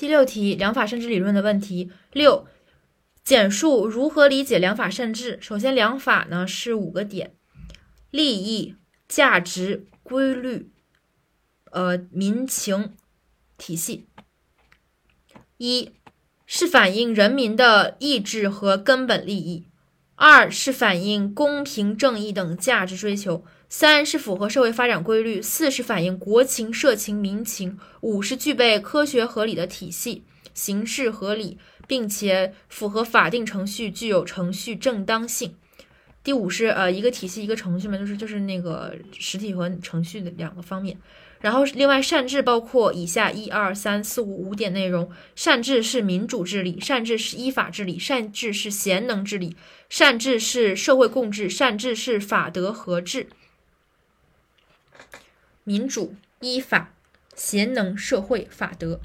第六题，良法圣治理论的问题。六，简述如何理解良法圣治。首先，良法呢是五个点：利益、价值、规律、呃民情、体系。一是反映人民的意志和根本利益。二是反映公平正义等价值追求，三是符合社会发展规律，四是反映国情社情民情，五是具备科学合理的体系，形式合理，并且符合法定程序，具有程序正当性。第五是呃一个体系一个程序嘛，就是就是那个实体和程序的两个方面。然后，另外善治包括以下一二三四五五点内容：善治是民主治理，善治是依法治理，善治是贤能治理，善治是社会共治，善治是法德合治。民主、依法、贤能、社会、法德。